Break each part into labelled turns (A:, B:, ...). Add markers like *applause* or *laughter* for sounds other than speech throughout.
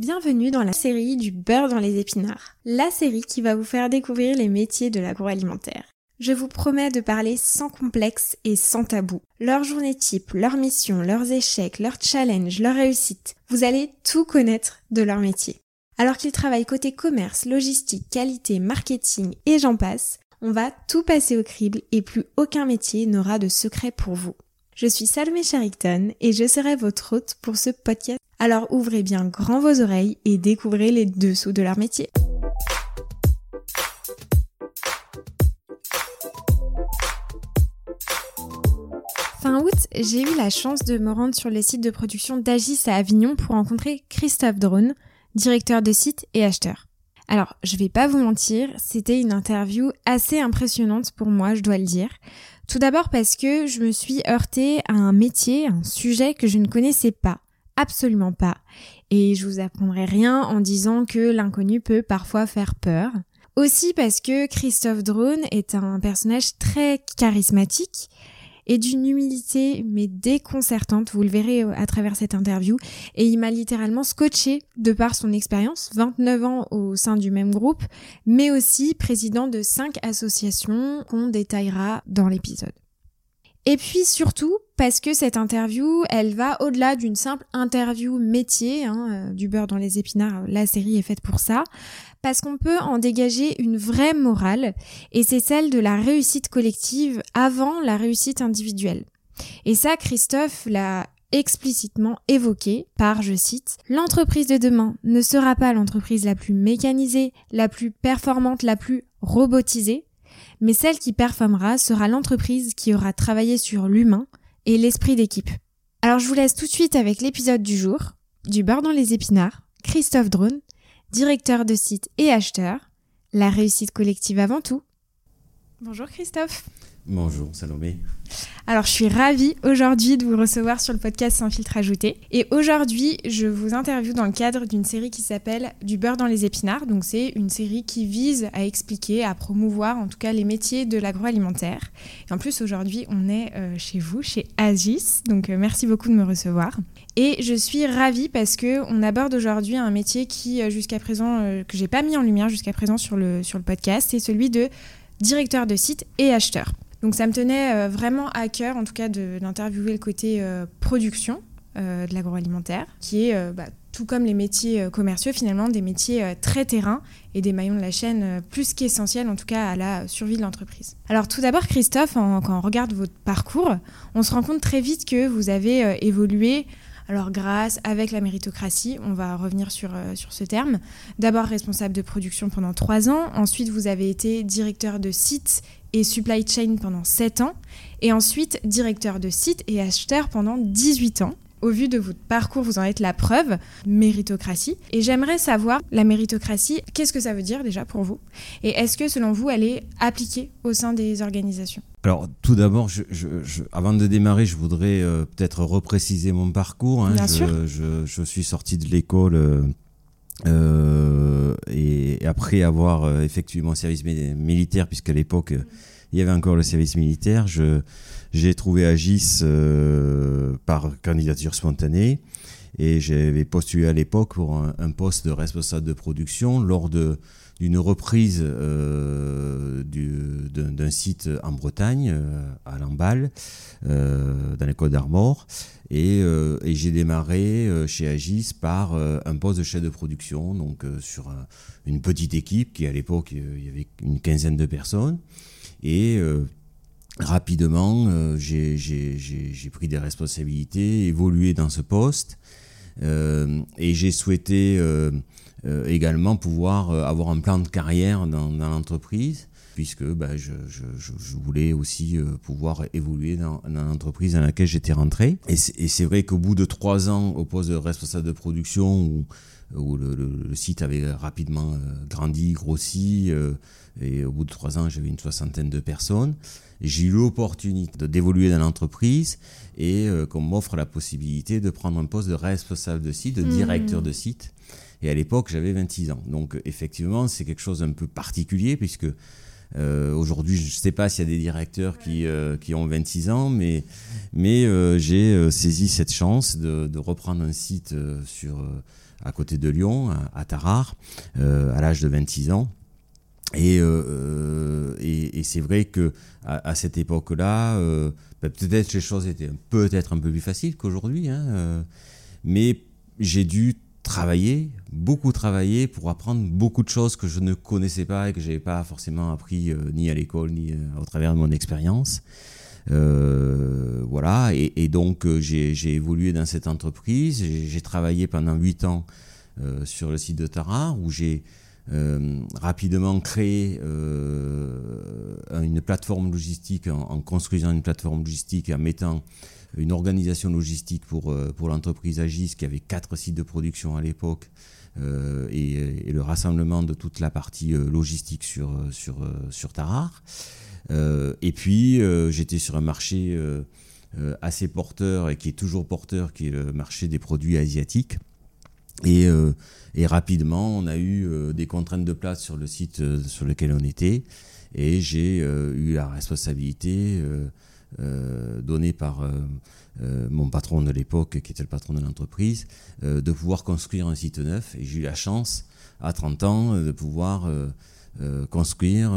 A: Bienvenue dans la série du beurre dans les épinards, la série qui va vous faire découvrir les métiers de l'agroalimentaire. Je vous promets de parler sans complexe et sans tabou. Leur journée type, leur mission, leurs échecs, leurs challenges, leurs réussites. Vous allez tout connaître de leur métier. Alors qu'ils travaillent côté commerce, logistique, qualité, marketing et j'en passe, on va tout passer au crible et plus aucun métier n'aura de secret pour vous. Je suis Salomé Charicton et je serai votre hôte pour ce podcast. Alors ouvrez bien grand vos oreilles et découvrez les dessous de leur métier. Fin août, j'ai eu la chance de me rendre sur le site de production d'Agis à Avignon pour rencontrer Christophe Drone, directeur de site et acheteur. Alors, je vais pas vous mentir, c'était une interview assez impressionnante pour moi, je dois le dire. Tout d'abord parce que je me suis heurtée à un métier, un sujet que je ne connaissais pas, absolument pas. Et je vous apprendrai rien en disant que l'inconnu peut parfois faire peur. Aussi parce que Christophe Drone est un personnage très charismatique et d'une humilité mais déconcertante, vous le verrez euh, à travers cette interview, et il m'a littéralement scotché de par son expérience, 29 ans au sein du même groupe, mais aussi président de cinq associations qu'on détaillera dans l'épisode. Et puis surtout parce que cette interview, elle va au-delà d'une simple interview métier, hein, euh, du beurre dans les épinards, la série est faite pour ça, parce qu'on peut en dégager une vraie morale, et c'est celle de la réussite collective avant la réussite individuelle. Et ça, Christophe l'a explicitement évoqué par, je cite, L'entreprise de demain ne sera pas l'entreprise la plus mécanisée, la plus performante, la plus robotisée, mais celle qui performera sera l'entreprise qui aura travaillé sur l'humain et l'esprit d'équipe. Alors je vous laisse tout de suite avec l'épisode du jour, du beurre dans les épinards, Christophe Drone, directeur de site et acheteur, la réussite collective avant tout. Bonjour Christophe.
B: Bonjour Salomé.
A: Alors je suis ravie aujourd'hui de vous recevoir sur le podcast Sans filtre ajouté. Et aujourd'hui je vous interviewe dans le cadre d'une série qui s'appelle Du beurre dans les épinards. Donc c'est une série qui vise à expliquer, à promouvoir en tout cas les métiers de l'agroalimentaire. Et en plus aujourd'hui on est euh, chez vous, chez Agis. Donc euh, merci beaucoup de me recevoir. Et je suis ravie parce que on aborde aujourd'hui un métier qui euh, jusqu'à présent que j'ai pas mis en lumière jusqu'à présent sur le sur le podcast, c'est celui de directeur de site et acheteur. Donc ça me tenait euh, vraiment à cœur, en tout cas, d'interviewer le côté euh, production euh, de l'agroalimentaire, qui est, bah, tout comme les métiers commerciaux, finalement, des métiers très terrain et des maillons de la chaîne plus qu'essentiels, en tout cas, à la survie de l'entreprise. Alors tout d'abord, Christophe, quand on regarde votre parcours, on se rend compte très vite que vous avez évolué alors grâce, avec la méritocratie, on va revenir sur, sur ce terme. D'abord responsable de production pendant trois ans, ensuite vous avez été directeur de site et supply chain pendant 7 ans, et ensuite directeur de site et acheteur pendant 18 ans. Au vu de votre parcours, vous en êtes la preuve, méritocratie. Et j'aimerais savoir, la méritocratie, qu'est-ce que ça veut dire déjà pour vous? Et est-ce que selon vous, elle est appliquée au sein des organisations?
B: Alors, tout d'abord, je, avant de démarrer, je voudrais euh, peut-être repréciser mon parcours.
A: Hein. Bien
B: je,
A: sûr.
B: Je, suis sorti de l'école euh, euh, et, après avoir effectué mon service militaire, puisqu'à l'époque il y avait encore le service militaire, j'ai trouvé Agis par candidature spontanée et j'avais postulé à l'époque pour un, poste de responsable de production lors de d'une reprise d'un site en Bretagne, à Lamballe, dans les Côtes d'Armor. Euh, et, j'ai démarré euh, chez Agis par euh, un poste de chef de production, donc sur une petite équipe qui à l'époque il y avait une quinzaine de personnes. Et rapidement, j'ai pris des responsabilités, évolué dans ce poste. et j'ai souhaité également pouvoir avoir un plan de carrière dans l'entreprise puisque bah, je, voulais aussi euh, pouvoir évoluer dans, l'entreprise dans laquelle j'étais rentré. Et c'est vrai qu'au bout de trois ans au poste de responsable de production, où, le, site avait rapidement euh, grandi, grossi, euh, et au bout de trois ans, j'avais une soixantaine de personnes, j'ai eu l'opportunité d'évoluer dans l'entreprise et qu'on m'offre la possibilité de prendre un poste de responsable de site, de mmh. directeur de site. Et à l'époque, j'avais 26 ans. Donc effectivement, c'est quelque chose d'un peu particulier puisque Aujourd'hui, je ne sais pas s'il y a des directeurs qui, qui ont 26 ans, mais, mais j'ai saisi cette chance de, de, reprendre un site sur, à côté de Lyon, à, Tarare, à l'âge de 26 ans. Et, et, et c'est vrai que à, cette époque-là, ben, peut-être les choses étaient peut-être un peu plus faciles qu'aujourd'hui, hein, mais j'ai dû travailler, beaucoup travailler pour apprendre beaucoup de choses que je ne connaissais pas et que je n'avais pas forcément appris euh, ni à l'école ni euh, au travers de mon expérience. Euh, voilà, et, donc j'ai évolué dans cette entreprise. J'ai travaillé pendant huit ans sur le site de Tarare où j'ai rapidement créé une plateforme logistique en, en, construisant une plateforme logistique et en mettant une organisation logistique pour, euh, pour l'entreprise Agis qui avait quatre sites de production à l'époque euh, et, le rassemblement de toute la partie euh, logistique sur, sur, sur Tarare. et puis j'étais sur un marché assez porteur et qui est toujours porteur, qui est le marché des produits asiatiques. Et, et rapidement, on a eu des contraintes de place sur le site sur lequel on était. Et j'ai eu la responsabilité euh, donné par euh, euh, mon patron de l'époque, qui était le patron de l'entreprise, de pouvoir construire un site neuf. Et j'ai eu la chance, à 30 ans, de pouvoir construire,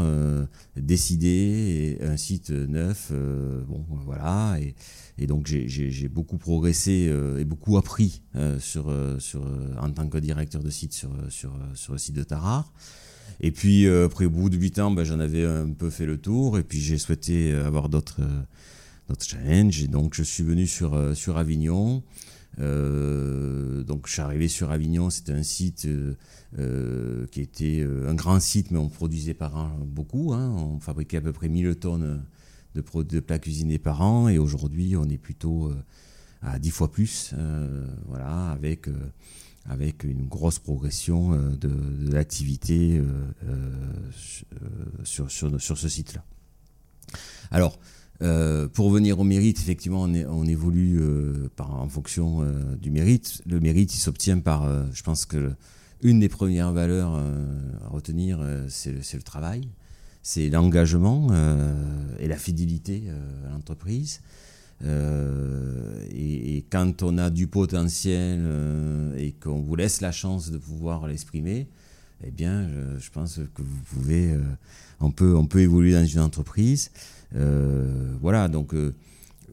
B: décider un site neuf. bon, voilà. Et, donc j'ai beaucoup progressé et beaucoup appris sur, sur, en tant que directeur de site sur, sur, sur le site de Tarare. Et puis, après, au bout de 8 ans, ben, j'en avais un peu fait le tour. Et puis, j'ai souhaité avoir d'autres challenges. Et donc, je suis venu sur, euh, sur Avignon. Euh, donc, je suis arrivé sur Avignon. C'était un site euh, qui était un grand site, mais on produisait par an beaucoup. Hein. On fabriquait à peu près 1000 tonnes de, de plats cuisinés par an. Et aujourd'hui, on est plutôt à 10 fois plus. voilà, avec avec une grosse progression de, de l'activité sur, sur, sur, ce site-là. Alors, euh, pour venir au mérite, effectivement, on, évolue euh, en fonction euh, du mérite. Le mérite, il s'obtient par, je pense que une des premières valeurs à retenir, c'est le, travail, c'est l'engagement et la fidélité à l'entreprise. Et, et, quand on a du potentiel et qu'on vous laisse la chance de pouvoir l'exprimer, eh bien, je, pense que vous pouvez, on peut, on peut évoluer dans une entreprise. Euh, voilà, donc euh,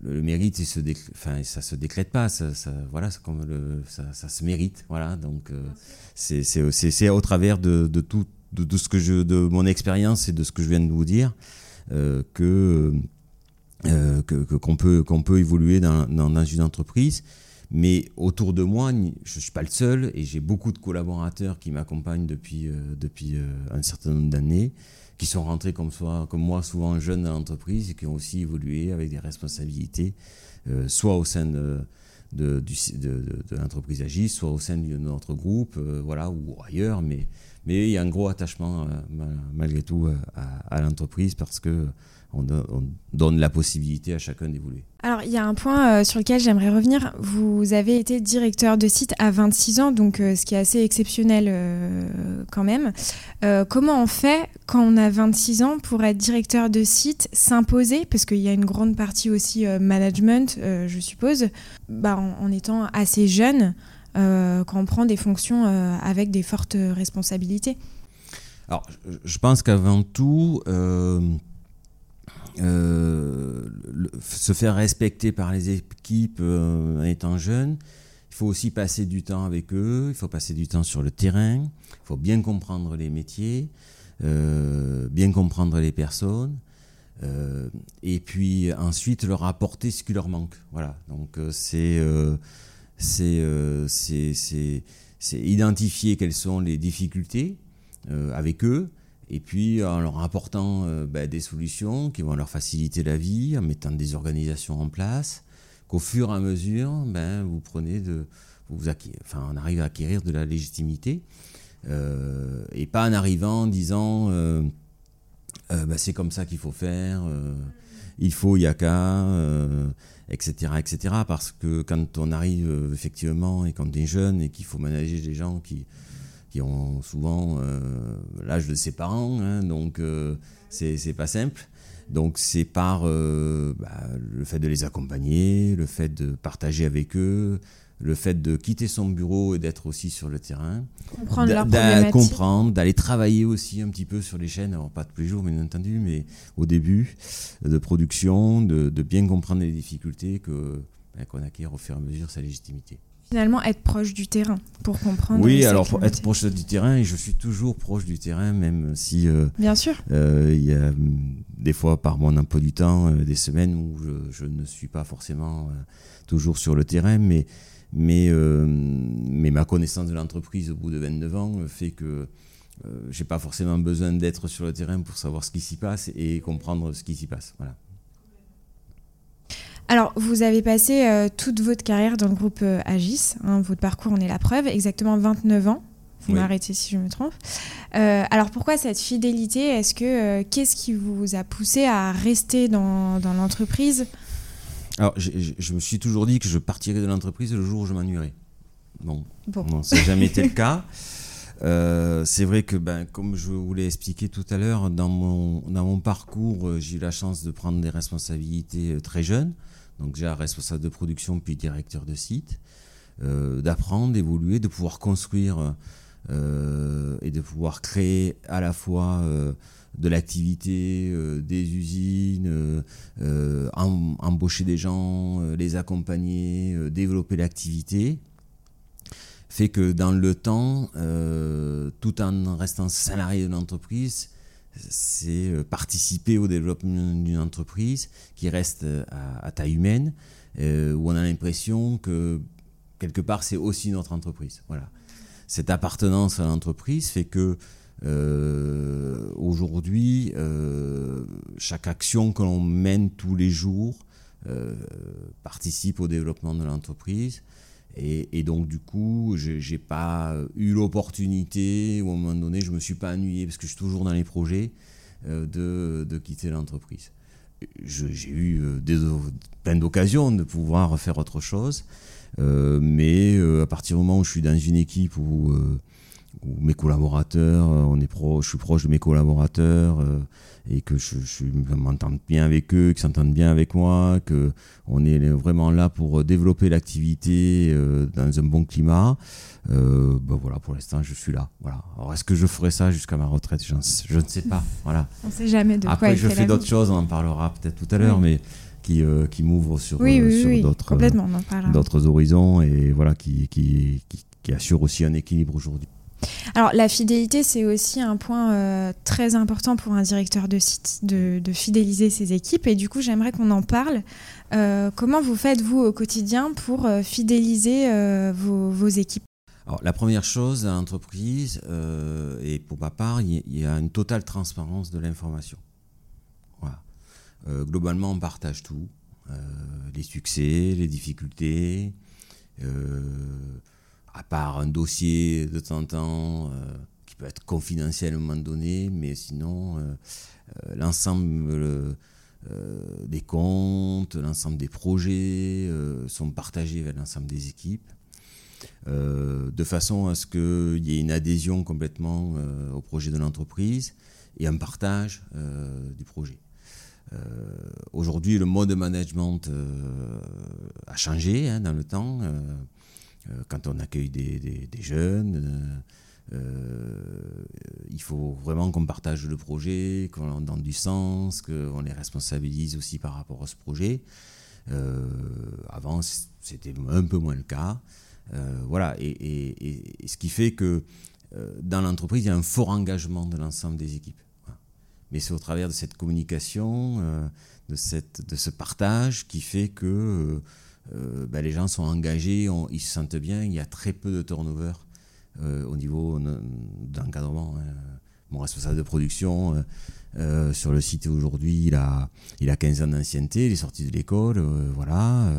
B: le mérite, se enfin, ça se décrète pas, ça, voilà, ça, se mérite, voilà. Donc euh, c'est au travers de tout, de, ce que je, de mon expérience et de ce que je viens de vous dire, que qu'on peut qu'on peut évoluer dans, dans, une entreprise. Mais autour de moi, je ne suis pas le seul et j'ai beaucoup de collaborateurs qui m'accompagnent depuis, depuis un certain nombre d'années qui sont rentrés comme, soit, comme moi, souvent jeunes dans l'entreprise et qui ont aussi évolué avec des responsabilités, euh, soit au sein de, de, l'entreprise Agis, soit au sein de notre groupe, euh, voilà, ou ailleurs. Mais, mais il y a un gros attachement, euh, malgré tout, à l'entreprise parce que on, donne la possibilité à chacun d'évoluer.
A: Alors, il y a un point euh, sur lequel j'aimerais revenir. Vous avez été directeur de site à 26 ans, donc euh, ce qui est assez exceptionnel euh, quand même. comment on fait quand on a 26 ans pour être directeur de site, s'imposer, parce qu'il y a une grande partie aussi management, je suppose, bah, en, en, étant assez jeune, quand on prend des fonctions avec des fortes responsabilités
B: Alors, je pense qu'avant tout euh, se faire respecter par les équipes euh, en étant jeune. Il faut aussi passer du temps avec eux, il faut passer du temps sur le terrain, il faut bien comprendre les métiers, euh, bien comprendre les personnes, et puis ensuite leur apporter ce qui leur manque. Voilà, donc c'est c'est identifier quelles sont les difficultés avec eux, et puis en leur apportant euh, ben, des solutions qui vont leur faciliter la vie, en mettant des organisations en place, qu'au fur et à mesure, ben, vous prenez de, vous enfin, on arrive à acquérir de la légitimité, euh, et pas en arrivant en disant euh, ben, c'est comme ça qu'il faut faire, il faut, il y a qu'à, etc., etc. Parce que quand on arrive effectivement et quand on est jeune et qu'il faut manager des gens qui qui ont souvent l'âge de ses parents, hein, donc c'est pas simple. Donc c'est par bah, le fait de les accompagner, le fait de partager avec eux, le fait de quitter son bureau et d'être aussi sur le terrain.
A: Comprendre
B: d'aller travailler aussi un petit peu sur les chaînes, alors pas tous les jours bien entendu, mais au début de production, de, bien comprendre les difficultés que ben, qu'on acquiert au fur et à mesure sa légitimité.
A: Finalement, être proche du terrain pour comprendre.
B: Oui, alors pour être proche du terrain, et je suis toujours proche du terrain, même si.
A: Euh, bien sûr.
B: Euh, il y a hum, des fois, par mon emploi du temps, euh, des semaines où je, je, ne suis pas forcément toujours sur le terrain, mais mais, mais ma connaissance de l'entreprise au bout de 29 ans fait que je j'ai pas forcément besoin d'être sur le terrain pour savoir ce qui s'y passe et comprendre ce qui s'y passe. Voilà.
A: Alors, vous avez passé euh, toute votre carrière dans le groupe Agis. Hein, votre parcours en est la preuve. Exactement 29 ans. Vous m'arrêtez si je me trompe. alors, pourquoi cette fidélité? Est-ce que qu'est-ce qui vous a poussé à rester dans, dans l'entreprise?
B: Alors, je, me suis toujours dit que je partirais de l'entreprise le jour où je m'ennuierais. Bon, bon. ça n'a jamais été le *laughs* cas. Euh, c'est vrai que, ben, comme je vous l'ai expliqué tout à l'heure, dans mon, dans mon parcours, euh, j'ai eu la chance de prendre des responsabilités euh, très jeunes. Donc, déjà responsable de production puis directeur de site. d'apprendre, d'évoluer, de pouvoir construire et de pouvoir créer à la fois de l'activité, euh, des usines, euh, euh, embaucher des gens, les accompagner, développer l'activité, fait que dans le temps, tout en restant salarié de l'entreprise, c'est participer au développement d'une entreprise qui reste à, taille humaine, où on a l'impression que quelque part c'est aussi notre entreprise. Voilà. Cette appartenance à l'entreprise fait que euh, aujourd'hui, euh, chaque action que l'on mène tous les jours euh, participe au développement de l'entreprise. Et, donc, du coup, je n'ai pas eu l'opportunité, ou à un moment donné, je me suis pas ennuyé, parce que je suis toujours dans les projets, de, de, quitter l'entreprise. J'ai eu des, plein d'occasions de pouvoir faire autre chose, mais à partir du moment où je suis dans une équipe où mes collaborateurs, euh, on est pro, je suis proche de mes collaborateurs euh, et que je, je m'entends bien avec eux, qu'ils s'entendent bien avec moi, que on est vraiment là pour développer l'activité euh, dans un bon climat. ben voilà, pour l'instant, je suis là. Voilà. Alors, est-ce que je ferai ça jusqu'à ma retraite? Je, ne sais pas. Voilà.
A: On ne sait jamais de
B: Après,
A: quoi
B: je fais d'autres choses, on en parlera peut-être tout à l'heure, mais qui, qui m'ouvrent sur,
A: sur
B: d'autres,
A: d'autres
B: horizons et voilà, qui, qui, qui, qui assurent aussi un équilibre aujourd'hui.
A: Alors la fidélité, c'est aussi un point euh, très important pour un directeur de site, de, fidéliser ses équipes. Et du coup, j'aimerais qu'on en parle. Euh, comment vous faites, vous, au quotidien, pour euh, fidéliser vos, équipes?
B: Alors, la première chose à l'entreprise, et pour ma part, il y, a une totale transparence de l'information. Voilà. globalement, on partage tout. les succès, les difficultés à part un dossier de temps en temps euh, qui peut être confidentiel donné, mais sinon, euh, euh, l'ensemble des comptes, l'ensemble des projets sont partagés avec l'ensemble des équipes. de façon à ce qu'il y ait une adhésion complètement au projet de l'entreprise et un partage du projet. Aujourd'hui, le mode de management a changé hein, dans le temps. Euh, quand on accueille des, jeunes, euh, euh, il faut vraiment qu'on partage le projet, qu'on donne du sens, qu'on les responsabilise aussi par rapport à ce projet. avant, c'était un peu moins le cas. voilà, et, ce qui fait que dans l'entreprise, il y a un fort engagement de l'ensemble des équipes. Mais c'est au travers de cette communication, de, cette, de ce partage qui fait que ben, les gens sont engagés, ils se sentent bien, il y a très peu de turnover euh, au niveau d'encadrement. Hein. Mon responsable de production euh, sur le site aujourd'hui, il a, il a 15 ans d'ancienneté, il est sorti de l'école, voilà.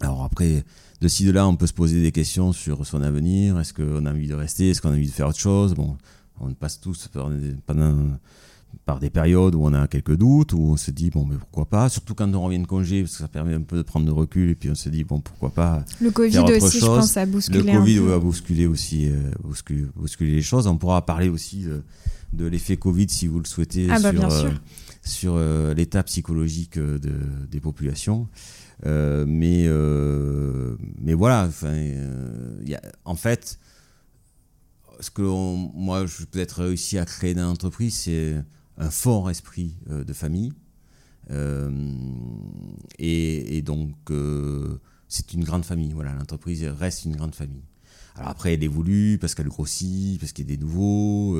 B: Alors après, de ci, de là, on peut se poser des questions sur son avenir. Est-ce qu'on a envie de rester Est-ce qu'on a envie de faire autre chose? Bon, on passe tous pendant par des périodes où on a quelques doutes, où on se dit bon mais pourquoi pas, surtout quand on revient de congé parce que ça permet un peu de prendre de recul et puis on se dit bon pourquoi pas.
A: Le Covid aussi, je pense, a bousculé.
B: Le Covid va bousculer aussi, euh, bousculer, les choses. On pourra parler aussi de, l'effet Covid si vous le souhaitez
A: ah bah,
B: sur, sur euh, l'état psychologique de, des populations. mais mais voilà, y a, en fait ce que moi, je peut-être réussi à créer dans l'entreprise, c'est un fort esprit euh, de famille. Euh, et, donc, euh, c'est une grande famille. Voilà, l'entreprise reste une grande famille. Alors après, elle évolue parce qu'elle grossit, parce qu'il y a des nouveaux.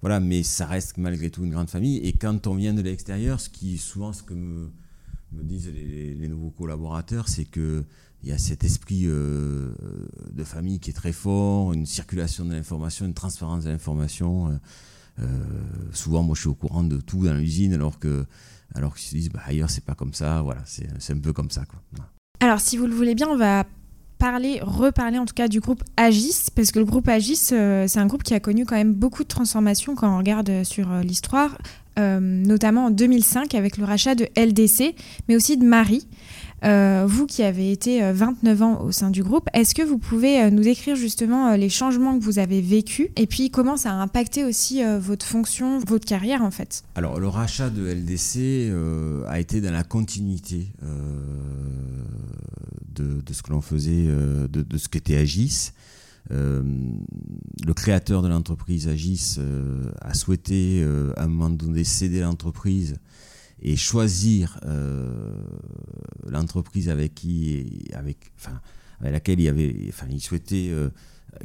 B: voilà, mais ça reste malgré tout une grande famille. Et quand on vient de l'extérieur, ce qui souvent ce que me, disent les, nouveaux collaborateurs, c'est que il y a cet esprit de famille qui est très fort, une circulation de l'information, une transparence de l'information. Souvent, moi, je suis au courant de tout dans l'usine, alors que alors qu'ils se disent bah, ailleurs, c'est pas comme ça. Voilà, c'est un peu comme ça.
A: Alors, si vous le voulez bien, on va parler, reparler en tout cas du groupe Agis, parce que le groupe Agis, c'est un groupe qui a connu quand même beaucoup de transformations quand on regarde sur l'histoire, notamment en 2005 avec le rachat de LDC, mais aussi de Marie. Euh, vous qui avez été 29 euh, ans au sein du groupe, est-ce que vous pouvez euh, nous décrire justement les changements que vous avez vécus et puis comment ça a impacté aussi votre fonction, votre carrière en fait?
B: Alors le rachat de LDC a été dans la continuité de, ce que l'on faisait, de, ce qu'était Agis. Le créateur de l'entreprise Agis a souhaité à un moment donné céder l'entreprise et choisir euh, l'entreprise avec qui, avec, enfin, avec laquelle il avait, enfin, il souhaitait euh,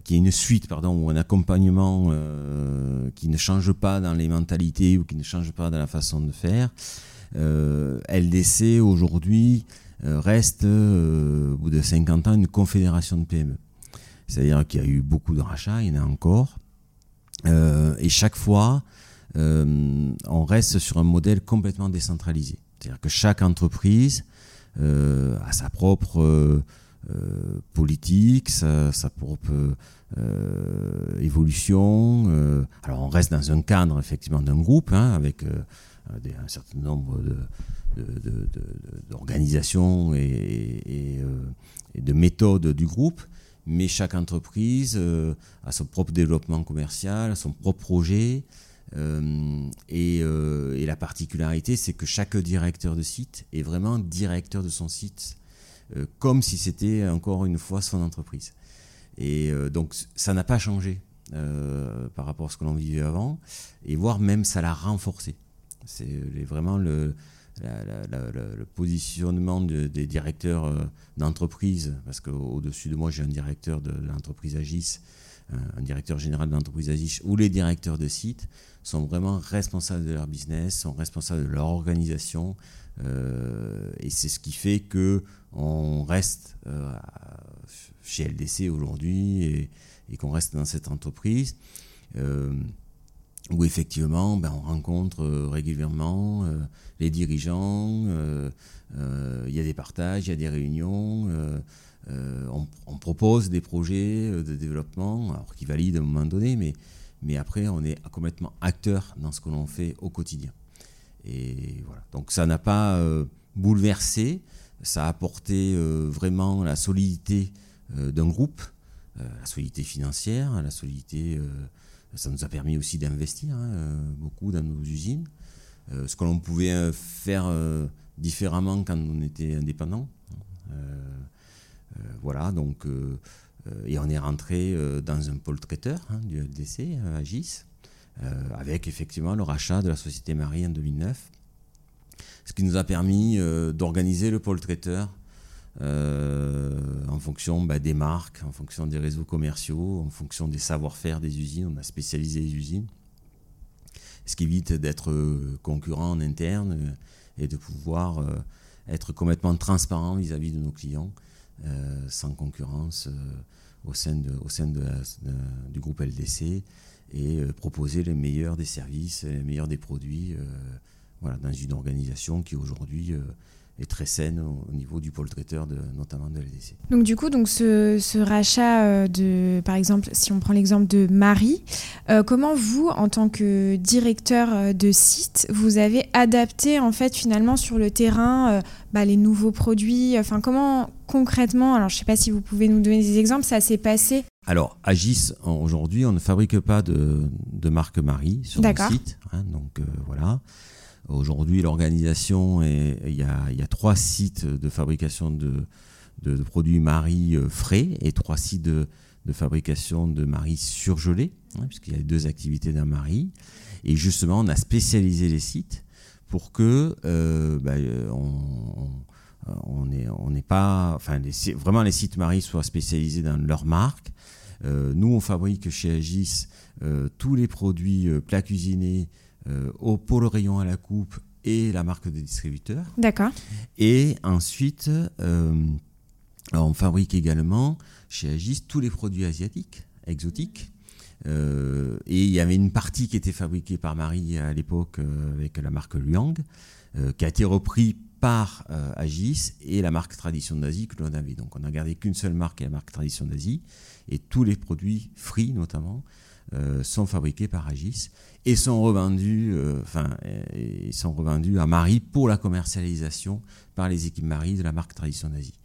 B: qu'il y ait une suite, pardon, ou un accompagnement euh, qui ne change pas dans les mentalités ou qui ne change pas dans la façon de faire. LDC aujourd'hui reste, au bout de 50 ans, une confédération de PME. C'est-à-dire qu'il y a eu beaucoup de rachats, il y en a encore. et chaque fois, euh, on reste sur un modèle complètement décentralisé. C'est-à-dire que chaque entreprise euh, a sa propre euh, politique, sa, propre évolution. alors on reste dans un cadre effectivement d'un groupe hein, avec un certain nombre d'organisations et, de méthodes du groupe, mais chaque entreprise a son propre développement commercial, son propre projet, euh, euh, et, la particularité, c'est que chaque directeur de site est vraiment directeur de son site, euh, comme si c'était encore une fois son entreprise. Et donc ça n'a pas changé par rapport à ce que l'on vivait avant, et voire même ça l'a renforcé. C'est vraiment le, le positionnement des directeurs d'entreprise, parce qu'au-dessus de moi j'ai un directeur de l'entreprise Agis, un directeur général de l'entreprise Agis, ou les directeurs de site sont vraiment responsables de leur business, sont responsables de leur organisation. Euh, et c'est ce qui fait que on reste euh, chez LDC aujourd'hui et, qu'on reste dans cette entreprise euh, où effectivement ben, on rencontre régulièrement les dirigeants, il y a des partages, il y a des réunions. On, propose des projets de développement, alors qui valident à un moment donné, mais mais après, on est complètement acteur dans ce que l'on fait au quotidien. Et voilà. Donc ça n'a pas euh, bouleversé, ça a apporté euh, vraiment la solidité euh, d'un groupe, la solidité financière, la solidité. Ça nous a permis aussi d'investir hein, beaucoup dans nos usines, ce que l'on pouvait faire différemment quand on était indépendant. voilà, donc euh, et on est rentré euh, dans un pôle traiteur hein, du LDC, euh, à Gis, avec effectivement le rachat de la société Marie en 2009, ce qui nous a permis d'organiser le pôle traiteur en fonction bah, des marques, en fonction des réseaux commerciaux, en fonction des savoir-faire des usines. On a spécialisé les usines, ce qui évite d'être concurrent en interne et de pouvoir être complètement transparent vis-à-vis de nos clients, sans concurrence au sein, du groupe LDC et euh, proposer les meilleurs des services, les meilleurs des produits euh, voilà, dans une organisation qui aujourd'hui est très saine au, niveau du pôle traiteur, de, notamment de l'EDC.
A: Donc du coup, donc ce, rachat euh, de, par exemple, si on prend l'exemple de Marie, euh, comment vous, en tant que directeur euh, de site, vous avez adapté en fait finalement sur le terrain bah, les nouveaux produits Enfin, comment concrètement, alors je ne sais pas si vous pouvez nous donner des exemples, ça s'est passé?
B: Alors, Agis, aujourd'hui, on ne fabrique pas de, marque Marie sur le site. Hein, donc voilà. Aujourd'hui, l'organisation, il y a, trois sites de fabrication de, produits Marie euh, frais et trois sites de, fabrication de Marie surgelés, hein, puisqu'il y a deux activités d'un Marie. Et justement, on a spécialisé les sites pour que euh, bah, on, n'est pas, enfin, vraiment les sites Marie soient spécialisés dans leur marque. Euh, nous, on fabrique chez Agis tous les produits plats cuisinés euh, au pôle rayon à la coupe et la marque de distributeur.
A: D'accord.
B: Et ensuite, euh, on fabrique également chez Agis tous les produits asiatiques, exotiques. Euh, et il y avait une partie qui était fabriquée par Marie à l'époque avec la marque Luang, qui a été repris par Agis et la marque Tradition d'Asie que l'on avait. Donc on n'a gardé qu'une seule marque, la marque Tradition d'Asie, et tous les produits free notamment sont fabriqués par Agis et sont revendus, euh, enfin, ils sont revendus à Marie pour la commercialisation par les équipes Marie de la marque Tradition d'Asie.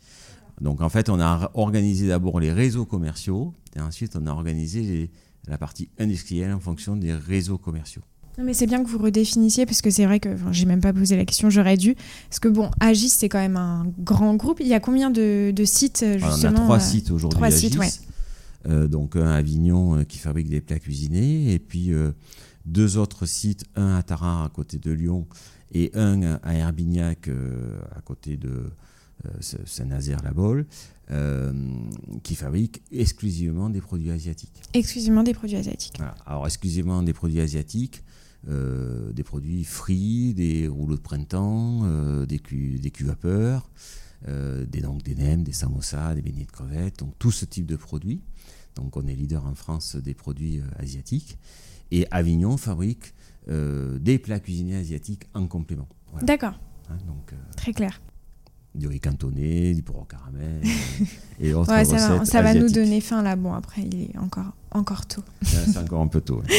B: Donc en fait, on a organisé d'abord les réseaux commerciaux et ensuite on a organisé la partie industrielle en fonction des réseaux commerciaux.
A: Non mais c'est bien que vous redéfinissiez parce que c'est vrai que enfin, j'ai même pas posé la question, j'aurais dû. Parce que bon, Agis c'est quand même un grand groupe. Il y a combien de, sites justement
B: On a trois euh, sites aujourd'hui. Trois sites, ouais. Euh, donc un à Avignon qui fabrique des plats cuisinés et puis deux autres sites, un à Tarare à côté de Lyon et un à Herbignac euh, à côté de euh, Saint-Nazaire-la-Baule, euh, qui fabriquent exclusivement des produits asiatiques.
A: Exclusivement des produits asiatiques.
B: Alors exclusivement des produits asiatiques, des produits frits, des rouleaux de printemps, des, cu des vapeurs, des, donc, des nems, des samosas, des beignets de crevettes, donc tout ce type de produits. Donc on est leader en France des produits asiatiques. Et Avignon fabrique euh, des plats cuisinés asiatiques en complément.
A: D'accord. Hein, euh, Très clair.
B: Du riz cantonné, du porc au caramel *laughs* et autres
A: ouais,
B: ça,
A: va, ça va, nous donner faim là. Bon, après, il est encore, encore tôt.
B: C'est encore un peu tôt. *laughs*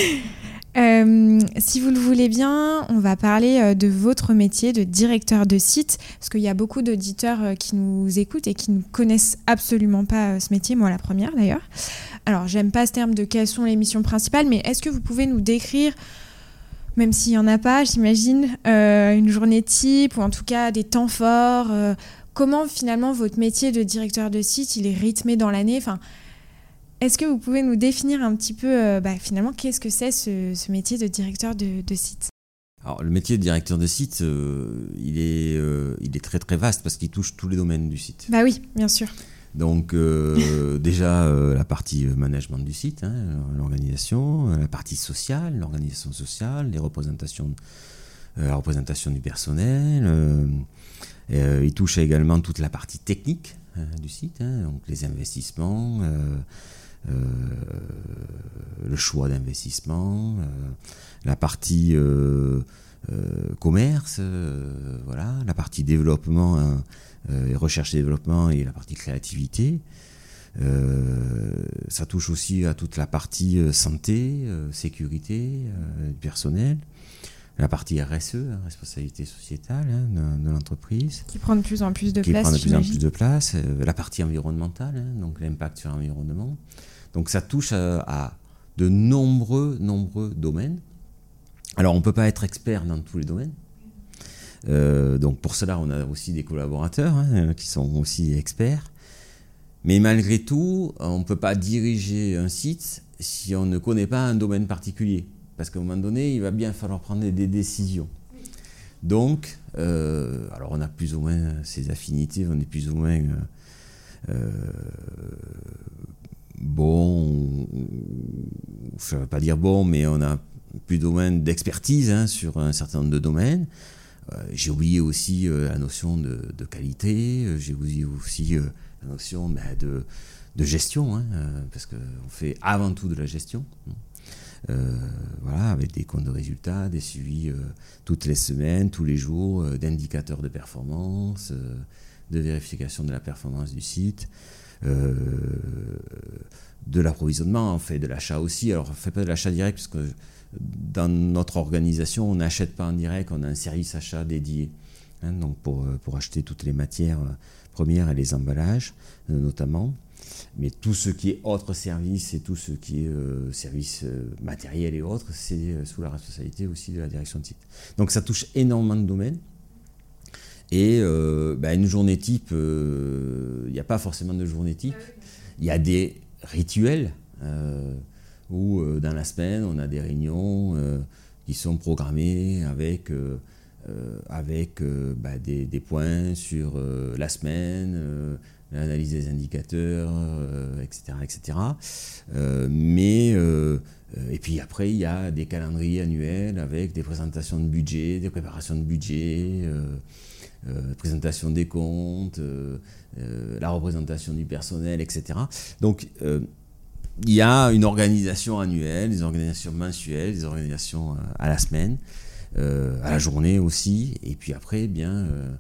A: Euh, si vous le voulez bien, on va parler de votre métier de directeur de site, parce qu'il y a beaucoup d'auditeurs qui nous écoutent et qui ne connaissent absolument pas ce métier, moi la première d'ailleurs alors j'aime pas ce terme de quelles sont les missions principales, mais est-ce que vous pouvez nous décrire, même s'il n'y en a pas, j'imagine, euh, une journée type ou en tout cas des temps forts euh, Comment finalement votre métier de directeur de site, il est rythmé dans l'année? Enfin, Est-ce que vous pouvez nous définir un petit peu euh, bah, finalement qu'est-ce que c'est ce, métier de directeur de, site?
B: Alors, le métier de directeur de site, il, est, il est très très vaste parce qu'il touche tous les domaines du site.
A: Bah oui, bien sûr.
B: Donc euh, *laughs* déjà euh, la partie euh, management du site, hein, l'organisation, la partie sociale, l'organisation sociale, les représentations, la représentation du personnel. il touche également toute la partie technique du site, hein, donc les investissements, le choix d'investissement, la partie commerce, voilà, la partie développement hein, euh, recherche et développement et la partie créativité. Euh, ça touche aussi à toute la partie euh, santé, sécurité personnel, la partie RSE, hein, responsabilité sociétale hein, de, l'entreprise.
A: Qui prend de plus en plus de
B: qui
A: place.
B: Qui prend de plus en plus de place. la partie environnementale, hein, donc l'impact sur l'environnement. Donc ça touche à, de nombreux, nombreux domaines. Alors on ne peut pas être expert dans tous les domaines. Euh, donc pour cela, on a aussi des collaborateurs hein, qui sont aussi experts. Mais malgré tout, on ne peut pas diriger un site si on ne connaît pas un domaine particulier. Parce qu'à un moment donné, il va bien falloir prendre des décisions. Donc, euh, alors on a plus ou moins ces affinités, on est plus ou moins euh, bon, je ne veux pas dire bon, mais on a plus moins d'expertise hein, sur un certain nombre de domaines. Euh, j'ai oublié aussi euh, la notion de, qualité, euh, j'ai oublié aussi la notion bah, de, de, gestion, hein, parce qu'on fait avant tout de la gestion. voilà, avec des comptes de résultats, des suivis toutes les semaines, tous les jours, d'indicateurs de performance, de vérification de la performance du site. de l'approvisionnement, on fait de l'achat aussi. Alors, on ne fait pas de l'achat direct, parce que dans notre organisation, on n'achète pas en direct, on a un service achat dédié. Hein, donc pour, euh, pour, acheter toutes les matières euh, premières et les emballages, euh, notamment. Mais tout ce qui est autres services et tout ce qui est services matériels et autres, c'est sous la responsabilité aussi de la direction de site. Donc ça touche énormément de domaines. Et bah, une journée type, il n'y a pas forcément de journée type. Il y a des rituels où dans la semaine, on a des réunions qui sont programmées avec euh, avec euh, bah, des, points sur euh, la semaine, l'analyse des indicateurs, etc. etc. mais, et puis après, il y a des calendriers annuels avec des présentations de budget, des préparations de budget, présentation des comptes, la représentation du personnel, etc. Donc, il y a une organisation annuelle, des organisations mensuelles, des organisations à la semaine. Euh, à la journée aussi. Et puis après, eh bien, euh,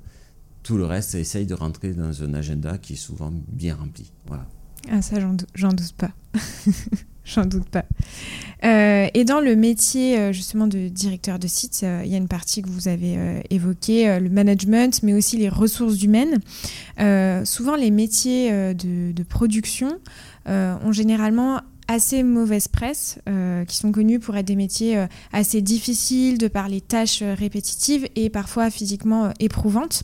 B: tout le reste, essaye de rentrer dans un agenda qui est souvent bien rempli. Voilà.
A: Ah, ça, j'en doute pas. *laughs* j'en doute pas. Euh, et dans le métier justement de directeur de site, il y a une partie que vous avez évoquée, le management, mais aussi les ressources humaines. souvent, les métiers de production ont généralement assez mauvaise presse, euh, qui sont connus pour être des métiers euh, assez difficiles de par les tâches euh, répétitives et parfois physiquement éprouvantes.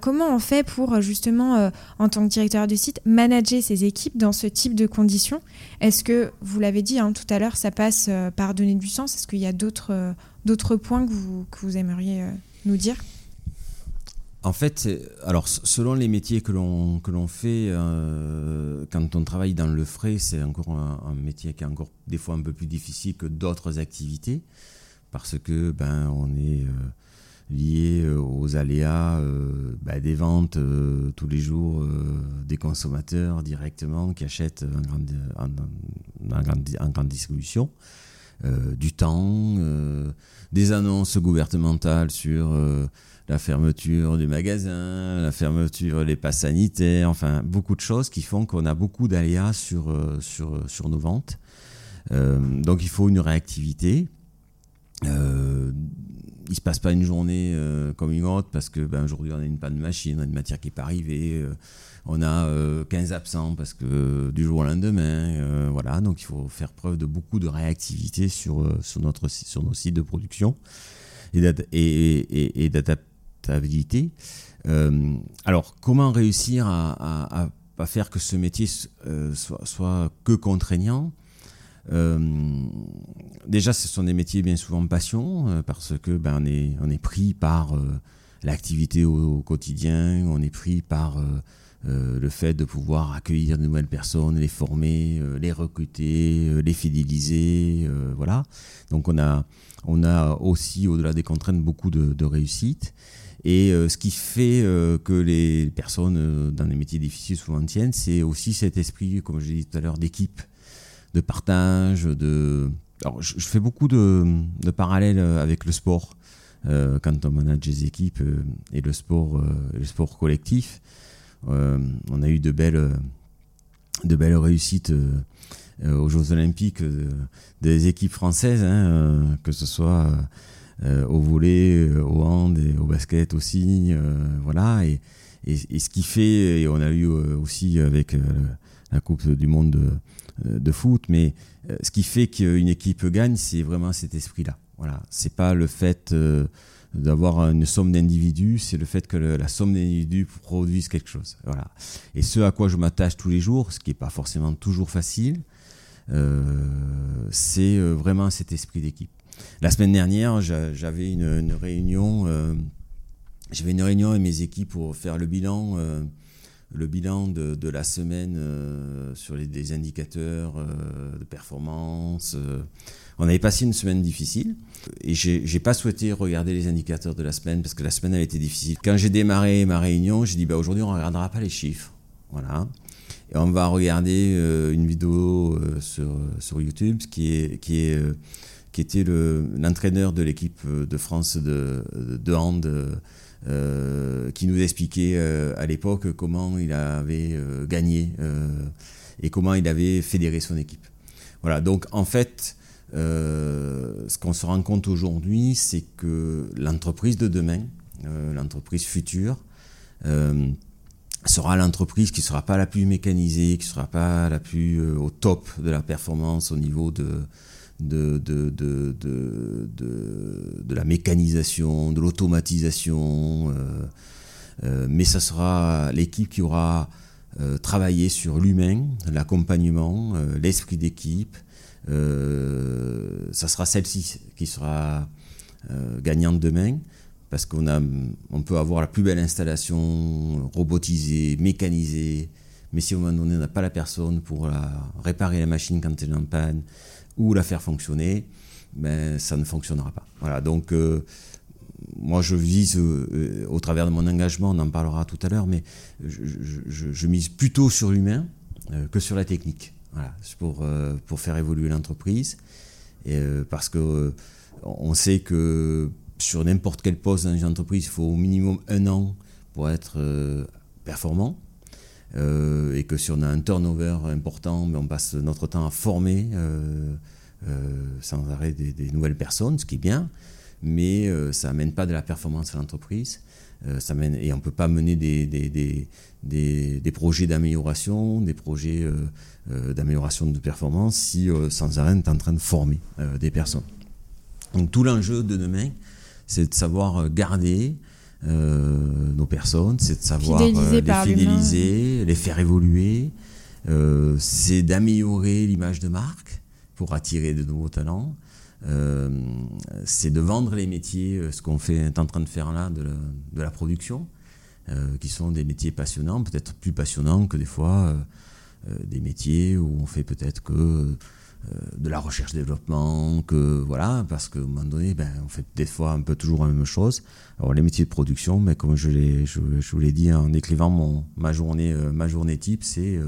A: comment on fait pour justement, en tant que directeur de site, manager ces équipes dans ce type de conditions? Est-ce que, vous l'avez dit hein, tout à l'heure, ça passe par donner du sens? Est-ce qu'il y a d'autres d'autres points que vous, que vous aimeriez nous dire?
B: En fait, alors selon les métiers que l'on que l'on fait, euh, quand on travaille dans le frais, c'est encore un, métier qui est encore des fois un peu plus difficile que d'autres activités, parce que ben on est euh, lié euh, aux aléas ben, des ventes tous les jours des consommateurs directement qui achètent en grande, en grande distribution, du temps, des annonces gouvernementales sur la fermeture du magasin, la fermeture des passes sanitaires, enfin beaucoup de choses qui font qu'on a beaucoup d'aléas sur, euh, sur, sur nos ventes. Euh, donc il faut une réactivité. Euh, il ne se passe pas une journée euh, comme une autre parce que ben, aujourd'hui on a une panne de machine, on a une matière qui n'est pas arrivée, on a 15 absents parce que du jour au lendemain, voilà, donc il faut faire preuve de beaucoup de réactivité sur, sur, notre, sur nos sites de production et d'adaptation euh, alors, comment réussir à, à, faire que ce métier euh, soit, que contraignant? Euh, Déjà, ce sont des métiers bien souvent passion, parce que ben, on, est, on est pris par l'activité au, quotidien, on est pris par le fait de pouvoir accueillir de nouvelles personnes, les former, les recruter, les fidéliser, voilà. Donc on a, on a aussi, au-delà des contraintes, beaucoup de, de réussite. Et euh, ce qui fait euh, que les personnes euh, dans des métiers difficiles souvent tiennent, c'est aussi cet esprit, comme je l'ai dit tout à l'heure, d'équipe, de partage, de... Alors, je, fais beaucoup de, parallèles avec le sport. quand on manage des équipes et le sport, le sport collectif, on a eu de belles, de belles réussites aux Jeux Olympiques des équipes françaises, hein, que ce soit au volet, euh, au hand et au basket aussi. Euh, voilà. Et, ce qui fait, et on a eu aussi avec la Coupe du Monde de, de foot, mais ce qui fait qu'une équipe gagne, c'est vraiment cet esprit-là. Voilà. C'est pas le fait d'avoir une somme d'individus, c'est le fait que la somme d'individus produise quelque chose. Voilà. Et ce à quoi je m'attache tous les jours, ce qui n'est pas forcément toujours facile, c'est vraiment cet esprit d'équipe. La semaine dernière, j'avais une, réunion. Euh, j'avais une réunion avec mes équipes pour faire le bilan, euh, le bilan de, la semaine euh, sur les, indicateurs de performance. on avait passé une semaine difficile et j'ai pas souhaité regarder les indicateurs de la semaine parce que la semaine avait été difficile. Quand j'ai démarré ma réunion, j'ai dit bah aujourd'hui on regardera pas les chiffres, voilà. Et on va regarder une vidéo sur, sur YouTube qui est, qui est qui était l'entraîneur de l'équipe de France de, de hand, qui nous expliquait à l'époque comment il avait gagné et comment il avait fédéré son équipe. Voilà, donc en fait, euh, ce qu'on se rend compte aujourd'hui, c'est que l'entreprise de demain, euh, l'entreprise future, euh, sera l'entreprise qui ne sera pas la plus mécanisée, qui ne sera pas la plus au top de la performance au niveau de, de, de, de, de la mécanisation, de l'automatisation, mais ça sera l'équipe qui aura travaillé sur l'humain, l'accompagnement, l'esprit d'équipe, euh, ça sera celle-ci qui sera euh, gagnante demain parce qu'on on peut avoir la plus belle installation robotisée, mécanisée, mais si au moment donné on n'a pas la personne pour réparer la machine quand elle est en panne ou la faire fonctionner, ben, ça ne fonctionnera pas. Voilà, donc euh, moi je vise, au travers de mon engagement, on en parlera tout à l'heure, mais je, mise plutôt sur l'humain que sur la technique. Voilà, pour, euh, pour faire évoluer l'entreprise. Euh, parce que euh, on sait que sur n'importe quel poste dans une entreprise, il faut au minimum un an pour être performant. Et que si on a un turnover important, mais on passe notre temps à former sans arrêt des, nouvelles personnes, ce qui est bien, mais ça n'amène pas de la performance à l'entreprise. ça mène, et on ne peut pas mener des, des, des projets d'amélioration, des projets euh, d'amélioration de performance si euh, sans arrêt on est en train de former euh, des personnes. Donc tout l'enjeu de demain, c'est de savoir garder nos personnes, c'est de savoir les fidéliser, les faire évoluer, c'est d'améliorer l'image de marque pour attirer de nouveaux talents. c'est de vendre les métiers, ce qu'on fait, est en train de faire là, de la, de la production, qui sont des métiers passionnants, peut-être plus passionnants que des fois euh, des métiers où on fait peut-être que euh, de la recherche-développement, que voilà, parce qu'à un moment donné, ben, on fait des fois un peu toujours la même chose. Alors les métiers de production, mais comme je, je, je vous l'ai dit en écrivant mon, ma, journée, euh, ma journée type, c'est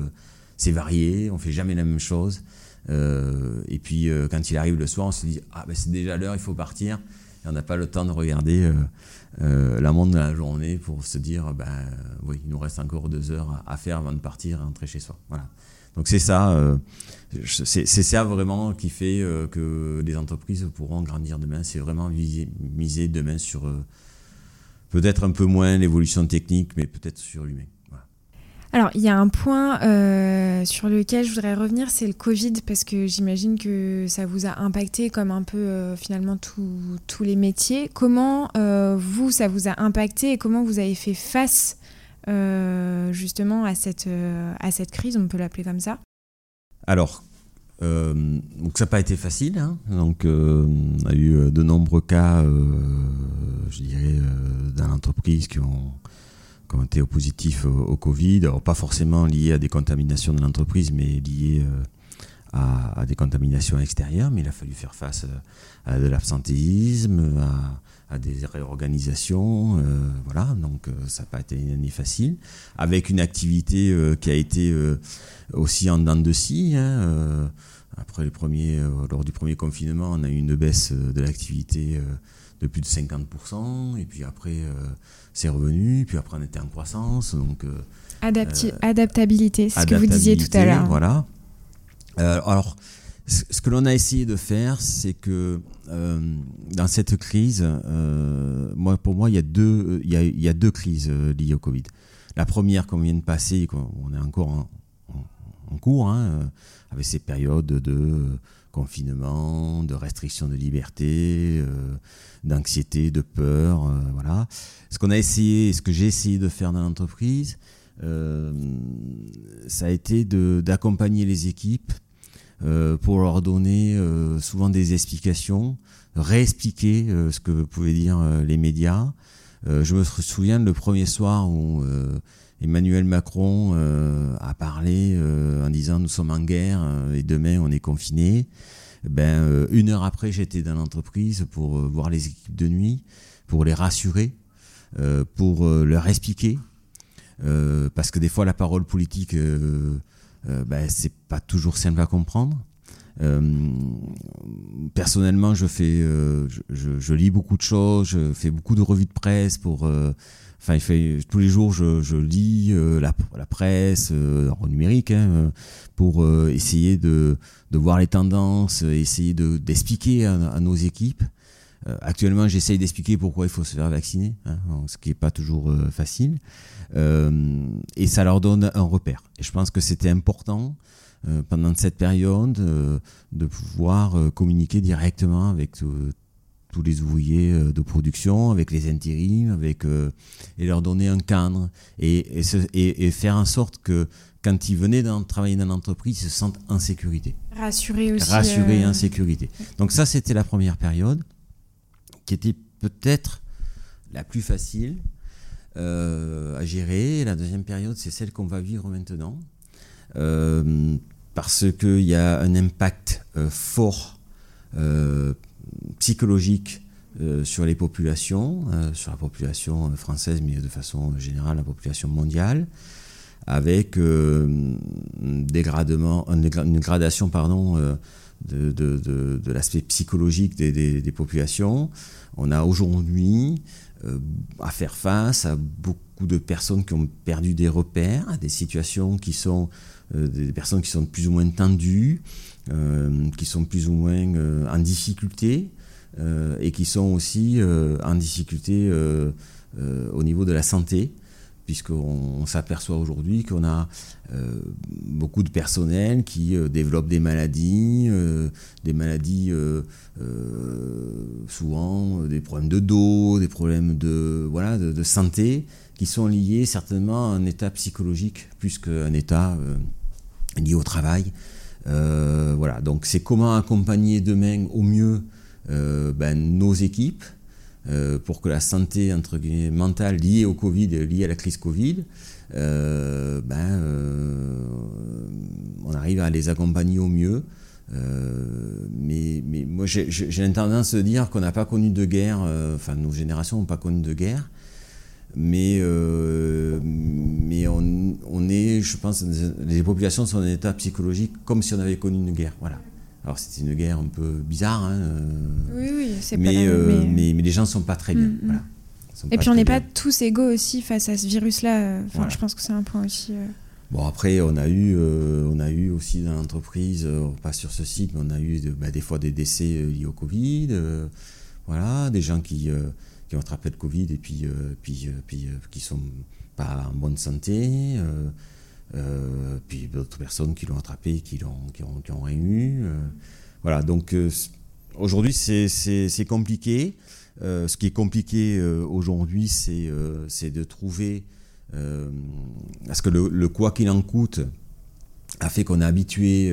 B: c'est varié, on fait jamais la même chose. et puis quand il arrive le soir, on se dit ah ben c'est déjà l'heure, il faut partir. Et on n'a pas le temps de regarder la montre de la journée pour se dire ben oui, il nous reste encore deux heures à, faire avant de partir et rentrer chez soi. Voilà. Donc c'est ça, euh, c'est ça vraiment qui fait euh, que les entreprises pourront grandir demain. C'est vraiment miser, demain sur euh, peut-être un peu moins l'évolution technique, mais peut-être sur l'humain.
A: Alors, il y a un point sur lequel je voudrais revenir, c'est le Covid, parce que j'imagine que ça vous a impacté comme un peu finalement tous les métiers. Comment vous, ça vous a impacté et comment vous avez fait face justement à cette, euh, à cette crise, on peut l'appeler comme ça
B: Alors, euh, donc ça n'a pas été facile. Hein. donc, on a eu de nombreux cas, je dirais, dans l'entreprise qui ont, qui ont été positifs au, Covid. Alors, pas forcément liés à des contaminations de l'entreprise, mais liés à, à, des contaminations extérieures. Mais il a fallu faire face à de l'absentéisme, à à des réorganisations. Euh, voilà, donc euh, ça n'a pas été une année facile. Avec une activité euh, qui a été aussi en dents de scie. Hein, après le premier, lors du premier confinement, on a eu une baisse de l'activité de plus de 50%, et puis après c'est revenu, puis après on était en croissance. Donc,
A: adaptabilité, c'est ce que vous disiez tout à l'heure.
B: Voilà. alors, ce que l'on a essayé de faire, c'est que euh, dans cette crise, euh, moi, pour moi, il y a deux, crises euh, liées au Covid. La première qu'on vient de passer, on est encore en, cours, hein, avec ces périodes de confinement, de restriction de liberté, d'anxiété, de peur, voilà. Ce qu'on a essayé, ce que j'ai essayé de faire dans l'entreprise, ça a été d'accompagner les équipes pour leur donner euh, souvent des explications, réexpliquer euh, ce que pouvaient dire les médias. je me souviens le premier soir où Emmanuel Macron a parlé en disant nous sommes en guerre et demain on est confiné. Ben, une heure après, j'étais dans l'entreprise pour voir les équipes de nuit, pour les rassurer, pour leur expliquer parce que des fois la parole politique, ben, c'est pas toujours simple à comprendre. personnellement, je fais, je, lis beaucoup de choses, je fais beaucoup de revues de presse pour Enfin, il fait, tous les jours, je, lis euh, la, la, presse euh, en numérique hein, pour euh, essayer de, de, voir les tendances, essayer d'expliquer à, à, nos équipes. Actuellement, j'essaye d'expliquer pourquoi il faut se faire vacciner, hein, ce qui n'est pas toujours facile. et ça leur donne un repère. Et je pense que c'était important pendant cette période de pouvoir communiquer directement avec tous les ouvriers euh, de production, avec les intérims, avec, euh, et leur donner un cadre et, et, faire en sorte que quand ils venaient dans, travailler dans l'entreprise, ils se sentent en sécurité.
A: Rassurés aussi.
B: Rassurés et en euh, sécurité. Donc ça, c'était la première période qui était peut-être la plus facile à gérer. La deuxième période, c'est celle qu'on va vivre maintenant. parce qu'il y a un impact fort psychologique euh, sur les populations, euh, sur la population française, mais de façon générale la population mondiale, avec euh, dégradement, une gradation pardon, de, de, de, l'aspect psychologique des, des, populations. On a aujourd'hui à faire face à beaucoup de personnes qui ont perdu des repères, des situations qui sont des personnes qui sont plus ou moins tendues, qui sont plus ou moins en difficulté, euh, et qui sont aussi euh, en difficulté euh, au niveau de la santé puisqu'on s'aperçoit aujourd'hui qu'on a beaucoup de personnel qui développent des maladies, des maladies souvent des problèmes de dos, des problèmes de, voilà, de, santé, qui sont liés certainement à un état psychologique plus qu'un état lié au travail. voilà, donc c'est comment accompagner demain au mieux euh, ben, nos équipes euh, pour que la santé mentale liée au Covid, liée à la crise Covid, euh, ben, on arrive à les accompagner au mieux. mais, moi j'ai tendance à dire qu'on n'a pas connu de guerre, enfin nos générations n'ont pas connu de guerre, mais, mais on, est, je pense, les populations sont en état psychologique comme si on avait connu une guerre. Voilà. Alors c'était une guerre un peu bizarre. Hein, euh,
A: oui, oui, c'est
B: mais, pas euh, mais... mais... les gens ne sont pas très bien. Mm, mm.
A: Et puis on n'est pas tous égaux aussi face à ce virus-là. Enfin, Je pense que c'est un point aussi. Euh.
B: Bon, après, on a eu, on a eu aussi dans l'entreprise, pas sur ce site, mais on a eu bah, des fois des décès liés au Covid. voilà, des gens qui, qui ont attrapé le Covid et puis, puis, puis qui sont pas en bonne santé. Euh, puis d'autres personnes qui l'ont attrapé qui, l'ont, qui, ont, qui ont rien eu. Euh. voilà, donc euh, aujourd'hui c'est, compliqué. ce qui est compliqué aujourd'hui, c'est, de trouver. parce que le, quoi qu'il en coûte a fait qu'on a habitué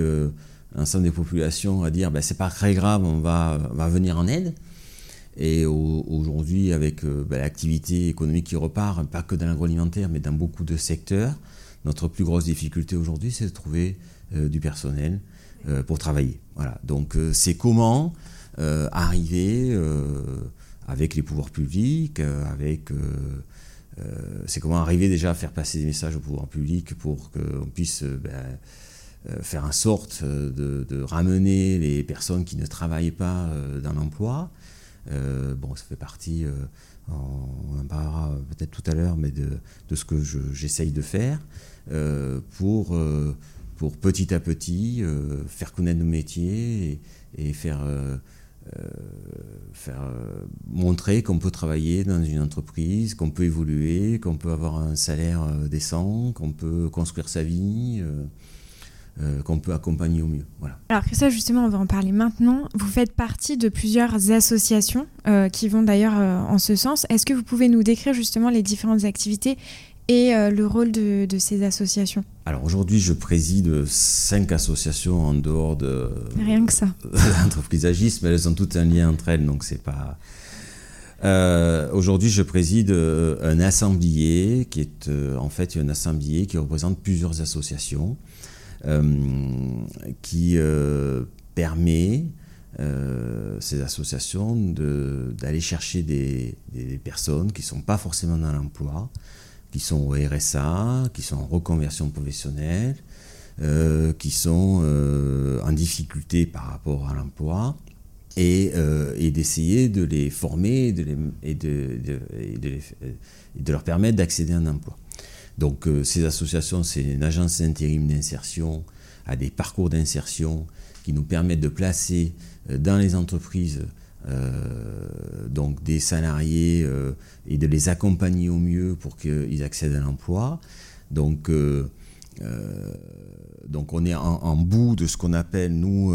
B: l'ensemble des populations à dire ben, c'est pas très grave, on va, va venir en aide. Et aujourd'hui, avec ben, l'activité économique qui repart, pas que dans l'agroalimentaire, mais dans beaucoup de secteurs, notre plus grosse difficulté aujourd'hui, c'est de trouver euh, du personnel euh, pour travailler. Voilà. Donc, euh, c'est comment arriver avec les pouvoirs publics, avec c'est comment arriver déjà à faire passer des messages au pouvoir public pour qu'on puisse ben, faire en sorte de, ramener les personnes qui ne travaillent pas dans l'emploi. bon, ça fait partie, on en parlera peut-être tout à l'heure, mais de, de ce que j'essaye de faire. Euh, pour, euh, pour petit à petit euh, faire connaître nos métiers et, faire, faire montrer qu'on peut travailler dans une entreprise, qu'on peut évoluer, qu'on peut avoir un salaire décent, qu'on peut construire sa vie. qu'on peut accompagner au mieux. Voilà.
A: Alors ça justement, on va en parler maintenant. Vous faites partie de plusieurs associations qui vont d'ailleurs en ce sens. Est-ce que vous pouvez nous décrire justement les différentes activités et euh, le rôle de, ces associations
B: Alors aujourd'hui, je préside cinq associations en dehors de.
A: Rien que ça. *laughs*
B: L'entreprise Agis, mais elles ont toutes un lien entre elles, donc c'est pas. Euh, aujourd'hui, je préside euh, un assemblier qui est en fait un assemblier qui représente plusieurs associations qui permet ces associations d'aller chercher des, des, personnes qui ne sont pas forcément dans l'emploi, qui sont au RSA, qui sont en reconversion professionnelle, euh, qui sont euh, en difficulté par rapport à l'emploi, et, d'essayer de les former et de, de, leur permettre d'accéder à un emploi. Donc ces associations, c'est une agence d'intérim d'insertion, à des parcours d'insertion qui nous permettent de placer dans les entreprises euh, donc des salariés euh, et de les accompagner au mieux pour qu'ils accèdent à l'emploi. Donc, euh, donc on est en, bout de ce qu'on appelle, nous,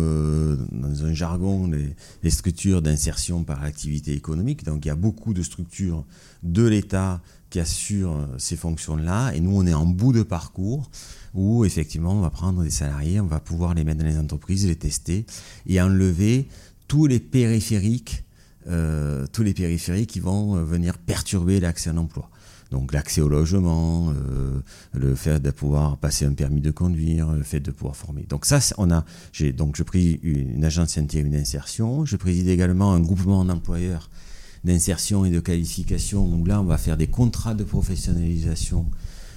B: dans un jargon, les, les structures d'insertion par activité économique. Donc il y a beaucoup de structures de l'État qui assurent ces fonctions-là. Et nous, on est en bout de parcours où effectivement, on va prendre des salariés, on va pouvoir les mettre dans les entreprises, les tester et enlever tous les périphériques, euh, tous les périphériques qui vont euh, venir perturber l'accès à l'emploi. Donc l'accès au logement, euh, le fait de pouvoir passer un permis de conduire, le fait de pouvoir former. Donc ça, on a, j'ai donc je pris une agence intérim d'insertion, je préside également un groupement d'employeurs d'insertion et de qualification où là on va faire des contrats de professionnalisation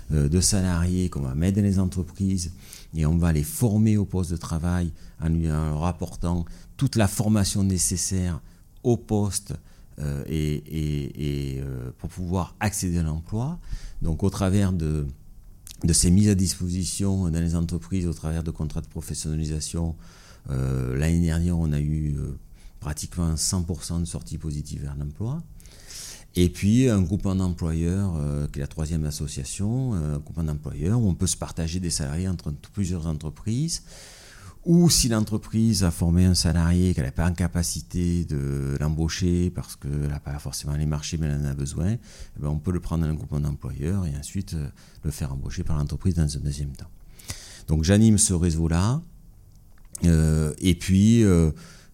B: de salariés qu'on va mettre dans les entreprises et on va les former au poste de travail en, leur apportant toute la formation nécessaire au poste euh, et, euh, pour pouvoir accéder à l'emploi. Donc au travers de, de, ces mises à disposition dans les entreprises, au travers de contrats de professionnalisation, euh, l'année dernière on a eu pratiquement 100% de sorties positives vers l'emploi. Et puis un groupement d'employeurs, qui est la troisième association, un groupement d'employeurs où on peut se partager des salariés entre plusieurs entreprises ou si l'entreprise a formé un salarié qu'elle n'est pas en capacité de l'embaucher parce qu'elle n'a pas forcément les marchés mais elle en a besoin, eh ben, on peut le prendre dans un groupement d'employeurs et ensuite euh, le faire embaucher par l'entreprise dans un deuxième temps. Donc j'anime ce réseau-là. Euh, et puis, euh,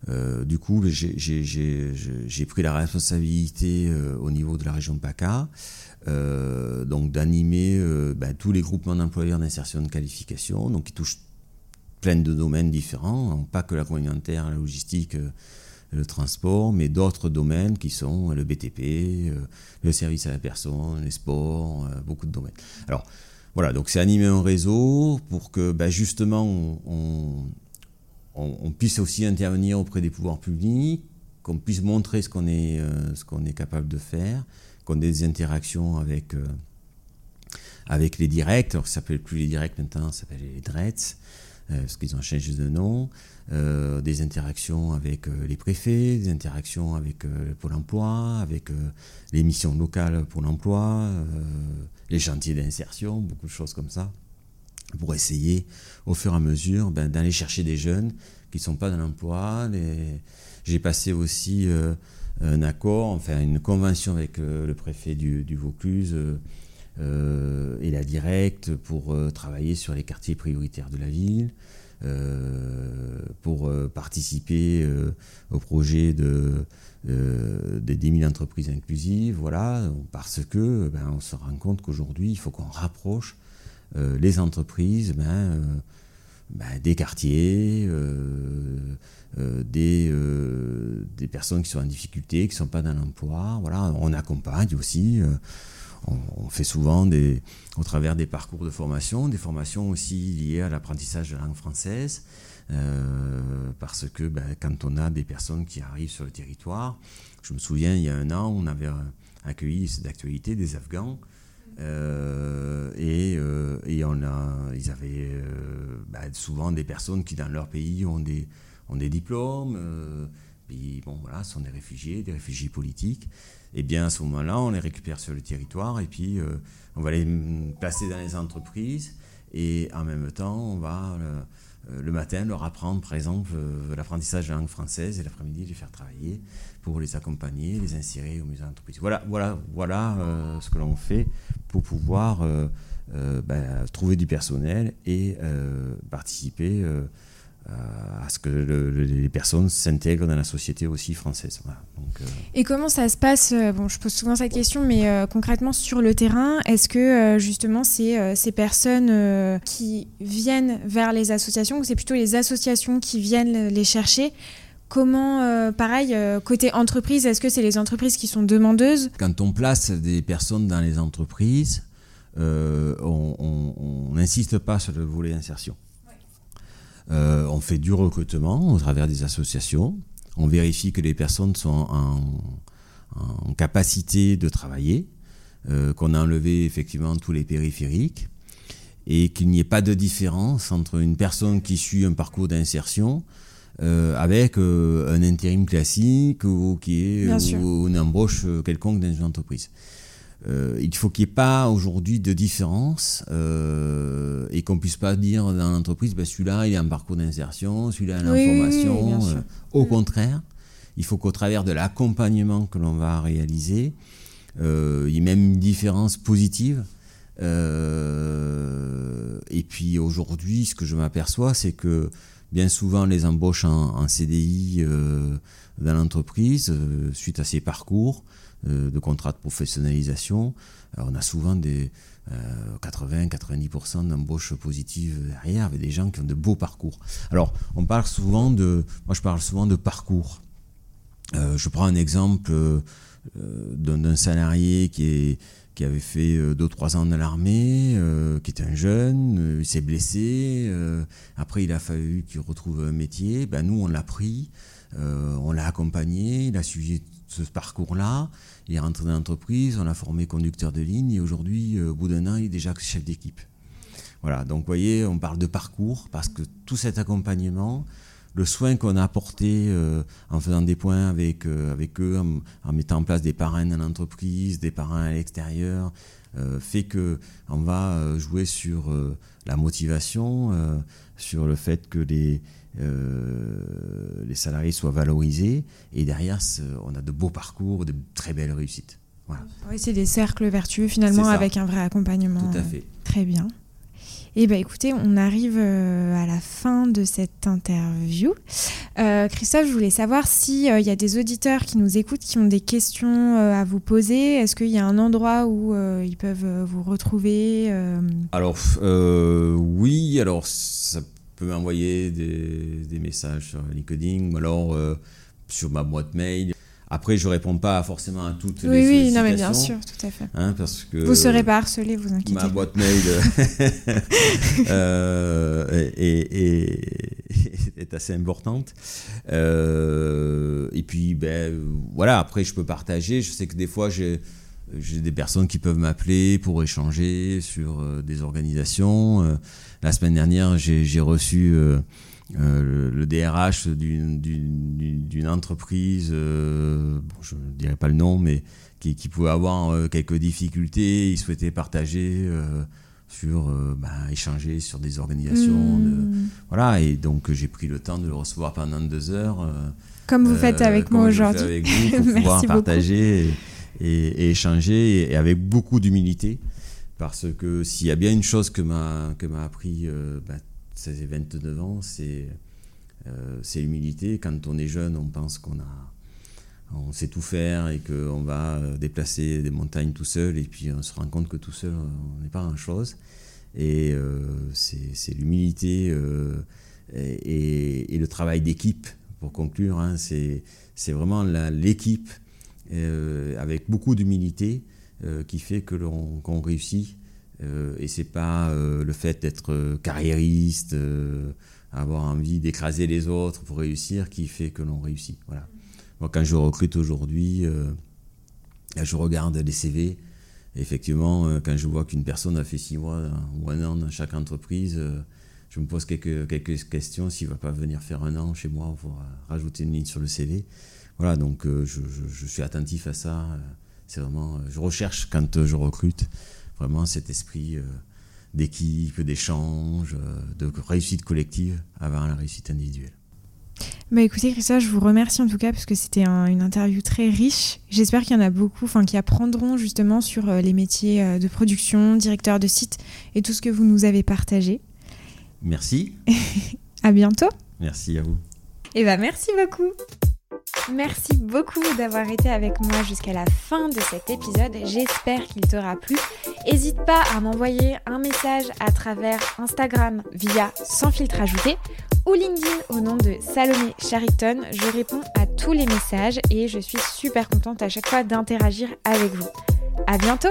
B: du coup, j'ai pris la responsabilité au niveau de la région PACA, donc d'animer ben, tous les groupements d'employeurs d'insertion de qualification, donc qui touchent plein de domaines différents, hein, pas que l'agroalimentaire, la logistique, euh, le transport, mais d'autres domaines qui sont le BTP, euh, le service à la personne, les sports, euh, beaucoup de domaines. Alors voilà, donc c'est animer un réseau pour que ben, justement on, on, puisse aussi intervenir auprès des pouvoirs publics, qu'on puisse montrer ce qu'on est, qu'on est capable de faire, qu'on ait des interactions avec, avec les directs, alors ça s'appelle plus les directs maintenant, ça s'appelle les DRETS, euh, parce qu'ils ont changé de nom, euh, des interactions avec euh, les préfets, des interactions avec Pôle emploi, avec les missions locales pour l'emploi, les chantiers d'insertion, beaucoup de choses comme ça, pour essayer au fur et à mesure ben, d'aller chercher des jeunes qui ne sont pas dans l'emploi. J'ai passé aussi un accord, enfin une convention avec le préfet du, Vaucluse euh, et la directe pour euh, travailler sur les quartiers prioritaires de la ville, euh, pour participer au projet de, des 10 000 entreprises inclusives, voilà, parce que ben, on se rend compte qu'aujourd'hui, il faut qu'on rapproche les entreprises ben, ben, des quartiers, des, des personnes qui sont en difficulté, qui ne sont pas dans l'emploi. Voilà, on accompagne aussi on, fait souvent des, au travers des parcours de formation, des formations aussi liées à l'apprentissage de la langue française, euh, parce que ben, quand on a des personnes qui arrivent sur le territoire, je me souviens il y a un an, on avait accueilli, c'est d'actualité, des Afghans. Euh, et, euh, et, on a, ils avaient ben, souvent des personnes qui dans leur pays ont des, ont des diplômes, puis bon voilà, sont des réfugiés, des réfugiés politiques. Et eh bien à ce moment-là, on les récupère sur le territoire et puis euh, on va les placer dans les entreprises et en même temps, on va euh, le matin leur apprendre, par exemple, euh, l'apprentissage de la langue française et l'après-midi les faire travailler pour les accompagner, les insérer au musée d'entreprise. Voilà, voilà, voilà ce que l'on fait pour pouvoir ben, trouver du personnel et participer euh, à ce que les personnes s'intègrent dans la société aussi française.
A: Euh, Et comment ça se passe euh, Bon, je pose souvent cette question, mais concrètement sur le terrain, est-ce que justement c'est ces personnes qui viennent vers les associations ou c'est plutôt les associations qui viennent les chercher? Comment, pareil, côté entreprise, est-ce que c'est les entreprises qui sont demandeuses?
B: Quand on place des personnes dans les entreprises, on n'insiste pas sur le volet insertion. On fait du recrutement au travers des associations. On vérifie que les personnes sont en capacité de travailler, qu'on a enlevé effectivement tous les périphériques et qu'il n'y ait pas de différence entre une personne qui suit un parcours d'insertion euh, avec euh, un intérim classique ou qui est ou, une embauche quelconque dans une entreprise. Euh, il faut qu'il n'y ait pas aujourd'hui de différence et qu'on puisse pas dire dans l'entreprise, ben, celui-là il a un parcours d'insertion, celui-là il a une formation. au contraire, il faut qu'au travers de l'accompagnement que l'on va réaliser, il y ait même une différence positive euh, et puis aujourd'hui, ce que je m'aperçois, c'est que bien souvent les embauches en, CDI euh, dans l'entreprise, euh, suite à ces parcours de contrats de professionnalisation, on a souvent des 80-90% d'embauches positives derrière, avec des gens qui ont de beaux parcours. Alors, on parle souvent de, moi je parle souvent de parcours. je prends un exemple d'un salarié qui avait fait 2-3 euh, ans dans l'armée, euh, qui était un jeune, euh, il s'est blessé, après il a fallu qu'il retrouve un métier, ben, nous on l'a pris, on l'a accompagné, il a suivi ce parcours-là, il est rentré dans l'entreprise, on l'a formé conducteur de ligne et aujourd'hui, au bout d'un an, il est déjà chef d'équipe. Voilà, donc vous voyez, on parle de parcours parce que tout cet accompagnement, le soin qu'on a apporté euh, en faisant des points avec, euh, avec eux, en, mettant en place des parrains dans l'entreprise, des parrains à l'extérieur, euh, fait que on va jouer sur la motivation, sur le fait que les, les salariés soient valorisés. Et derrière, on a de beaux parcours, de très belles réussites.
A: Oui, c'est des cercles vertueux finalement avec un vrai accompagnement.
B: Tout à fait.
A: Très bien. Eh bien écoutez, on arrive euh, à la fin de cette interview. Euh, Christophe, je voulais savoir s'il il euh, y a des auditeurs qui nous écoutent, qui ont des questions à vous poser. Est-ce qu'il y a un endroit où ils peuvent vous retrouver
B: Alors oui, alors ça peut m'envoyer des, des, messages sur LinkedIn ou alors sur ma boîte mail. Après, je réponds pas forcément à toutes les sollicitations. Oui, non, mais bien sûr,
A: tout à fait.
B: Hein, parce que
A: vous serez pas harcelé, vous inquiétez.
B: Ma boîte mail euh, *laughs* est, assez importante. Euh, et puis, ben voilà. Après, je peux partager. Je sais que des fois, j'ai des personnes qui peuvent m'appeler pour échanger sur euh, des organisations. La semaine dernière, j'ai reçu euh, le, DRH d'une entreprise, euh, je ne dirais pas le nom, mais qui, pouvait avoir euh, quelques difficultés, il souhaitait partager sur bah, échanger sur des organisations
A: hmm.
B: voilà. Et donc j'ai pris le temps de le recevoir pendant deux heures
A: comme vous faites avec moi aujourd'hui.
B: avec vous pour *laughs* pouvoir partager et, échanger et, avec beaucoup d'humilité parce que s'il y a bien une chose que m'a que m'a appris bah, ces 29 ans, euh, c'est l'humilité. Quand on est jeune, on pense qu'on a, on sait tout faire et qu'on va euh, déplacer des montagnes tout seul, et puis on se rend compte que tout seul, on n'est pas grand-chose. Et euh, c'est l'humilité et, le travail d'équipe, pour conclure, hein, c'est vraiment l'équipe avec beaucoup d'humilité qui fait que l'on réussit euh, et c'est pas euh, le fait d'être euh, carriériste, avoir envie d'écraser les autres pour réussir qui fait que l'on réussit. Voilà. Moi, quand je recrute aujourd'hui, je regarde les CV. effectivement, quand je vois qu'une personne a fait six mois ou un an dans chaque entreprise, je me pose quelques, quelques questions s'il ne va pas venir faire un an chez moi pour rajouter une ligne sur le CV. Voilà, donc je, je, suis attentif à ça. C'est vraiment, je recherche quand je recrute vraiment cet esprit euh, d'équipe, d'échange, euh, de réussite collective avant la réussite individuelle.
A: Bah écoutez Christophe, je vous remercie en tout cas parce que c'était une interview très riche. J'espère qu'il y en a beaucoup enfin, qui apprendront justement sur euh, les métiers de production, directeur de site et tout ce que vous nous avez partagé.
B: Merci. *laughs*
A: à bientôt.
B: Merci à vous.
A: Et eh bah merci beaucoup. Merci beaucoup d'avoir été avec moi jusqu'à la fin de cet épisode. J'espère qu'il t'aura plu. N'hésite pas à m'envoyer un message à travers Instagram via sans filtre ajouté ou LinkedIn au nom de Salomé Chariton. Je réponds à tous les messages et je suis super contente à chaque fois d'interagir avec vous. À bientôt!